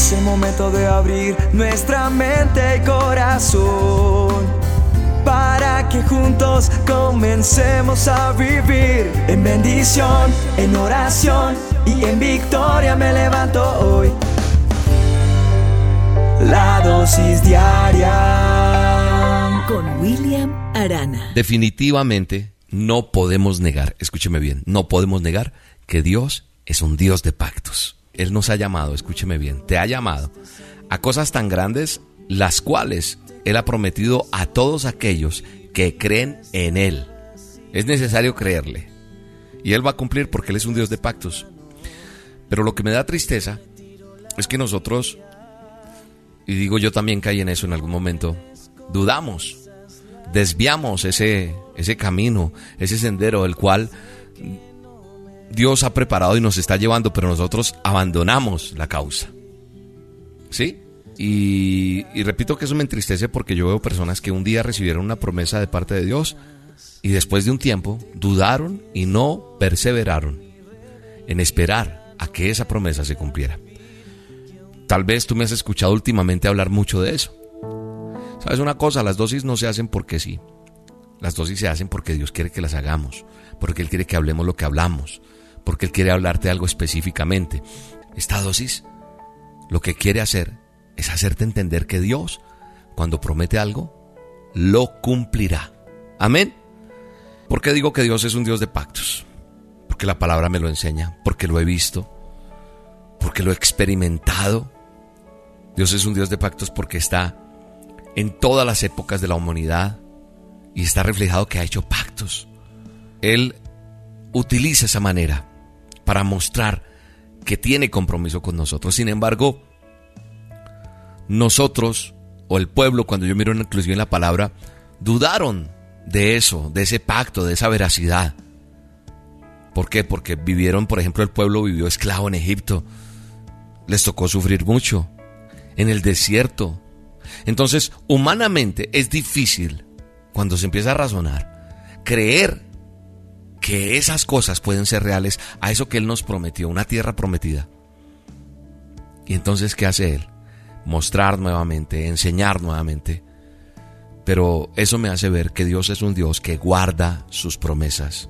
Es el momento de abrir nuestra mente y corazón para que juntos comencemos a vivir en bendición, en oración y en victoria me levanto hoy. La dosis diaria con William Arana. Definitivamente no podemos negar, escúcheme bien, no podemos negar que Dios es un Dios de pactos. Él nos ha llamado, escúcheme bien, te ha llamado a cosas tan grandes las cuales Él ha prometido a todos aquellos que creen en Él. Es necesario creerle. Y Él va a cumplir porque Él es un Dios de pactos. Pero lo que me da tristeza es que nosotros, y digo yo también caí en eso en algún momento, dudamos, desviamos ese, ese camino, ese sendero, el cual Dios ha preparado y nos está llevando, pero nosotros abandonamos la causa. ¿Sí? Y, repito que eso me entristece porque yo veo personas que un día recibieron una promesa de parte de Dios y después de un tiempo dudaron y no perseveraron en esperar a que esa promesa se cumpliera. Tal vez tú me has escuchado últimamente hablar mucho de eso. ¿Sabes una cosa? Las dosis no se hacen porque sí. Las dosis se hacen porque Dios quiere que las hagamos, porque Él quiere que hablemos lo que hablamos, porque Él quiere hablarte algo específicamente. Esta dosis lo que quiere hacer es hacerte entender que Dios, cuando promete algo, lo cumplirá. Amén. ¿Por qué digo que Dios es un Dios de pactos? Porque la palabra me lo enseña, porque lo he visto, porque lo he experimentado. Dios es un Dios de pactos porque está en todas las épocas de la humanidad y está reflejado que ha hecho pactos. Él utiliza esa manera para mostrar que tiene compromiso con nosotros. Sin embargo, nosotros o el pueblo, cuando yo miro inclusive en la palabra, dudaron de eso, de ese pacto, de esa veracidad. ¿Por qué? Porque vivieron, por ejemplo, el pueblo vivió esclavo en Egipto. Les tocó sufrir mucho. En el desierto. Entonces, humanamente es difícil, cuando se empieza a razonar, creer que esas cosas pueden ser reales a eso que Él nos prometió, una tierra prometida. Y entonces, ¿qué hace Él? Mostrar nuevamente, enseñar nuevamente. Pero eso me hace ver que Dios es un Dios que guarda sus promesas.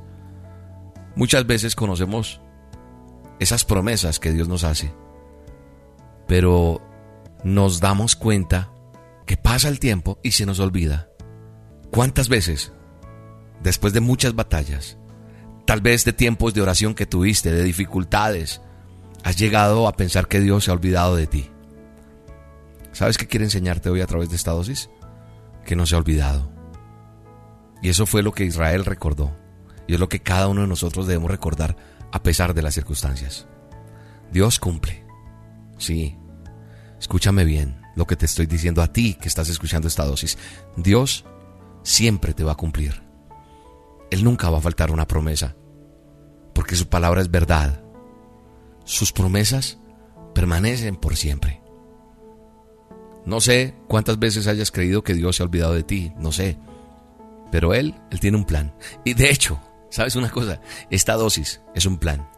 Muchas veces conocemos esas promesas que Dios nos hace, pero nos damos cuenta que pasa el tiempo y se nos olvida. ¿Cuántas veces, después de muchas batallas, tal vez de tiempos de oración que tuviste, de dificultades, has llegado a pensar que Dios se ha olvidado de ti. ¿Sabes qué quiere enseñarte hoy a través de esta dosis? Que no se ha olvidado. Y eso fue lo que Israel recordó. Y es lo que cada uno de nosotros debemos recordar a pesar de las circunstancias. Dios cumple. Sí. Escúchame bien lo que te estoy diciendo a ti que estás escuchando esta dosis. Dios siempre te va a cumplir. Él nunca va a faltar una promesa porque su palabra es verdad. Sus promesas permanecen por siempre. No sé cuántas veces hayas creído que Dios se ha olvidado de ti, no sé. Pero Él, Él tiene un plan. Y de hecho, ¿sabes una cosa? Esta dosis es un plan.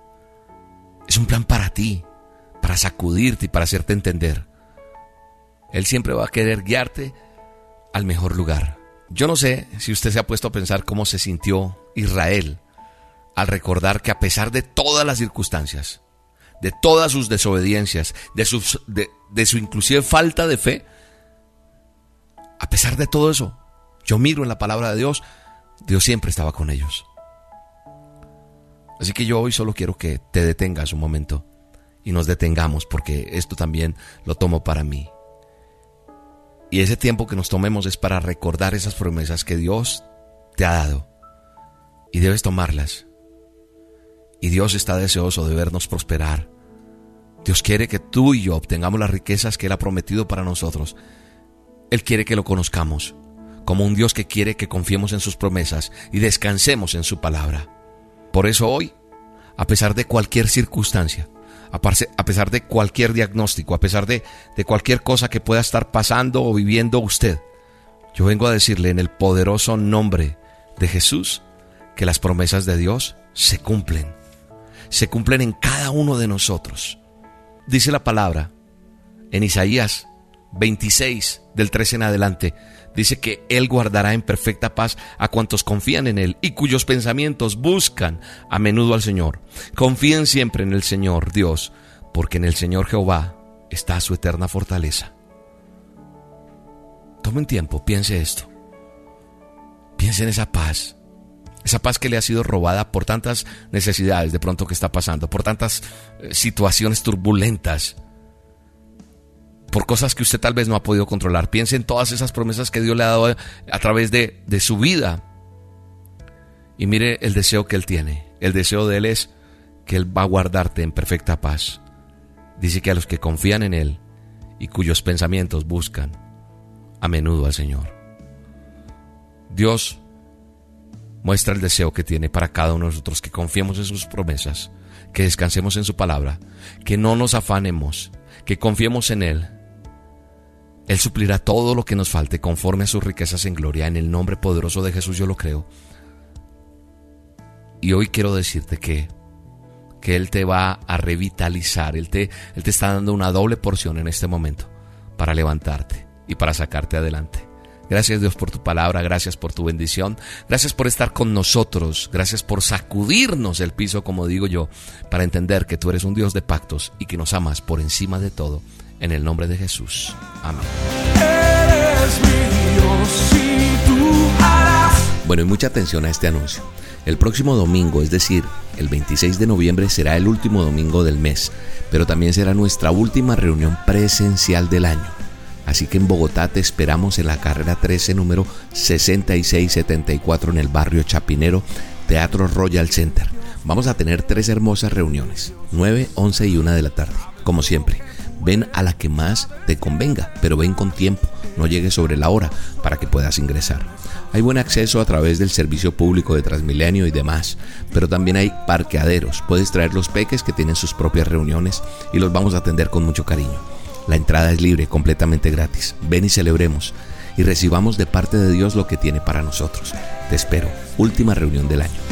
Es un plan para ti, para sacudirte y para hacerte entender. Él siempre va a querer guiarte al mejor lugar. Yo no sé si usted se ha puesto a pensar cómo se sintió Israel al recordar que a pesar de todas las circunstancias, de todas sus desobediencias, de, de, su inclusive falta de fe, a pesar de todo eso, yo miro en la palabra de Dios, Dios siempre estaba con ellos. Así que yo hoy solo quiero que te detengas un momento y nos detengamos porque esto también lo tomo para mí. Y ese tiempo que nos tomemos es para recordar esas promesas que Dios te ha dado. Y debes tomarlas y Dios está deseoso de vernos prosperar. Dios quiere que tú y yo obtengamos las riquezas que Él ha prometido para nosotros. Él quiere que lo conozcamos como un Dios que quiere que confiemos en sus promesas y descansemos en su palabra. Por eso hoy, a pesar de cualquier circunstancia, a pesar de cualquier diagnóstico, a pesar de, de cualquier cosa que pueda estar pasando o viviendo usted, yo vengo a decirle en el poderoso nombre de Jesús que las promesas de Dios se cumplen se cumplen en cada uno de nosotros. Dice la palabra En Isaías 26, del 13 en adelante, dice que Él guardará en perfecta paz a cuantos confían en Él y cuyos pensamientos buscan a menudo al Señor. Confíen siempre en el Señor Dios, porque en el Señor Jehová está su eterna fortaleza. Tomen tiempo, piense esto. Piense en esa paz. Esa paz que le ha sido robada por tantas necesidades de pronto que está pasando, por tantas eh, situaciones turbulentas por cosas que usted tal vez no ha podido controlar. Piense en todas esas promesas que Dios le ha dado a, través de, su vida. Y mire el deseo que Él tiene. El deseo de Él es que Él va a guardarte en perfecta paz. Dice que a los que confían en Él y cuyos pensamientos buscan a menudo al Señor. Dios muestra el deseo que tiene para cada uno de nosotros, que confiemos en sus promesas, que descansemos en su palabra, que no nos afanemos, que confiemos en Él él suplirá todo lo que nos falte conforme a sus riquezas en gloria. En el nombre poderoso de Jesús yo lo creo. Y hoy quiero decirte que, que Él te va a revitalizar. Él te, Él te está dando una doble porción en este momento para levantarte y para sacarte adelante. Gracias Dios por tu palabra, gracias por tu bendición, gracias por estar con nosotros, gracias por sacudirnos el piso, como digo yo, para entender que tú eres un Dios de pactos y que nos amas por encima de todo en el nombre de Jesús. Amén. Bueno, y mucha atención a este anuncio. El próximo domingo, es decir, el 26 de noviembre, será el último domingo del mes, pero también será nuestra última reunión presencial del año. Así que en Bogotá te esperamos en la carrera 13, número 6674 en el barrio Chapinero, Teatro Royal Center. Vamos a tener tres hermosas reuniones, 9, 11 y 1 de la tarde, como siempre ven a la que más te convenga, pero ven con tiempo, no llegues sobre la hora para que puedas ingresar. Hay buen acceso a través del servicio público de Transmilenio y demás, pero también hay parqueaderos. Puedes traer los peques que tienen sus propias reuniones y los vamos a atender con mucho cariño. La entrada es libre, completamente gratis. Ven y celebremos y recibamos de parte de Dios lo que tiene para nosotros. Te espero. Última reunión del año.